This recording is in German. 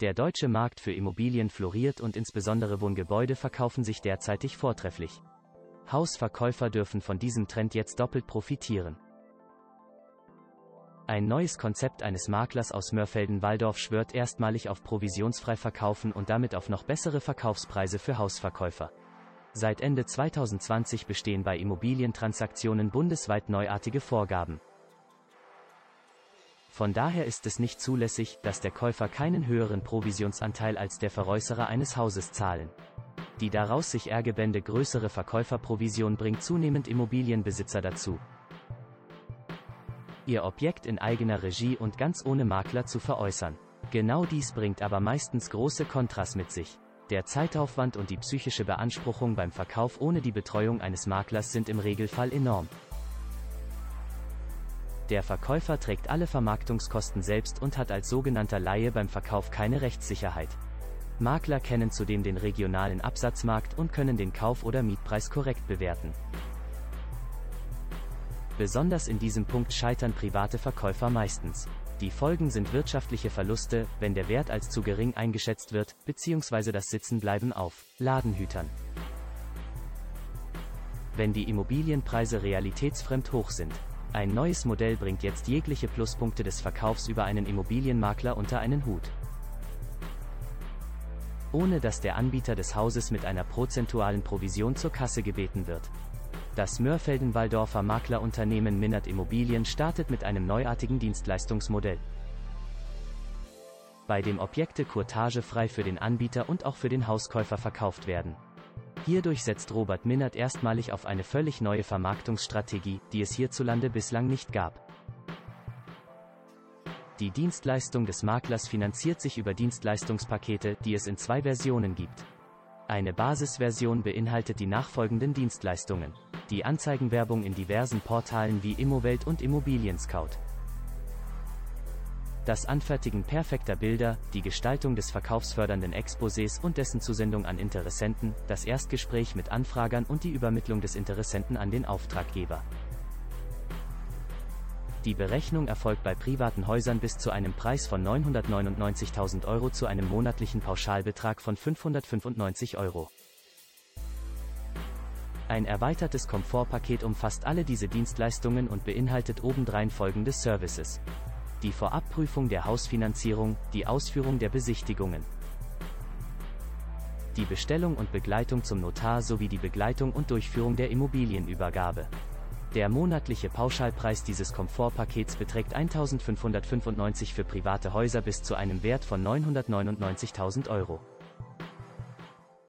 Der deutsche Markt für Immobilien floriert und insbesondere Wohngebäude verkaufen sich derzeitig vortrefflich. Hausverkäufer dürfen von diesem Trend jetzt doppelt profitieren. Ein neues Konzept eines Maklers aus Mörfelden-Walldorf schwört erstmalig auf provisionsfrei verkaufen und damit auf noch bessere Verkaufspreise für Hausverkäufer. Seit Ende 2020 bestehen bei Immobilientransaktionen bundesweit neuartige Vorgaben. Von daher ist es nicht zulässig, dass der Käufer keinen höheren Provisionsanteil als der Veräußerer eines Hauses zahlen. Die daraus sich ergebende größere Verkäuferprovision bringt zunehmend Immobilienbesitzer dazu, ihr Objekt in eigener Regie und ganz ohne Makler zu veräußern. Genau dies bringt aber meistens große Kontras mit sich. Der Zeitaufwand und die psychische Beanspruchung beim Verkauf ohne die Betreuung eines Maklers sind im Regelfall enorm. Der Verkäufer trägt alle Vermarktungskosten selbst und hat als sogenannter Laie beim Verkauf keine Rechtssicherheit. Makler kennen zudem den regionalen Absatzmarkt und können den Kauf- oder Mietpreis korrekt bewerten. Besonders in diesem Punkt scheitern private Verkäufer meistens. Die Folgen sind wirtschaftliche Verluste, wenn der Wert als zu gering eingeschätzt wird, bzw. das Sitzenbleiben auf Ladenhütern. Wenn die Immobilienpreise realitätsfremd hoch sind, ein neues Modell bringt jetzt jegliche Pluspunkte des Verkaufs über einen Immobilienmakler unter einen Hut. Ohne dass der Anbieter des Hauses mit einer prozentualen Provision zur Kasse gebeten wird. Das Mörfelden-Walldorfer Maklerunternehmen Minnert Immobilien startet mit einem neuartigen Dienstleistungsmodell. Bei dem Objekte kurtagefrei für den Anbieter und auch für den Hauskäufer verkauft werden. Hierdurch setzt Robert Minnert erstmalig auf eine völlig neue Vermarktungsstrategie, die es hierzulande bislang nicht gab. Die Dienstleistung des Maklers finanziert sich über Dienstleistungspakete, die es in zwei Versionen gibt. Eine Basisversion beinhaltet die nachfolgenden Dienstleistungen. Die Anzeigenwerbung in diversen Portalen wie Immowelt und Immobilien Scout das Anfertigen perfekter Bilder, die Gestaltung des verkaufsfördernden Exposés und dessen Zusendung an Interessenten, das Erstgespräch mit Anfragern und die Übermittlung des Interessenten an den Auftraggeber. Die Berechnung erfolgt bei privaten Häusern bis zu einem Preis von 999.000 Euro zu einem monatlichen Pauschalbetrag von 595 Euro. Ein erweitertes Komfortpaket umfasst alle diese Dienstleistungen und beinhaltet obendrein folgende Services die Vorabprüfung der Hausfinanzierung, die Ausführung der Besichtigungen, die Bestellung und Begleitung zum Notar sowie die Begleitung und Durchführung der Immobilienübergabe. Der monatliche Pauschalpreis dieses Komfortpakets beträgt 1595 für private Häuser bis zu einem Wert von 999.000 Euro.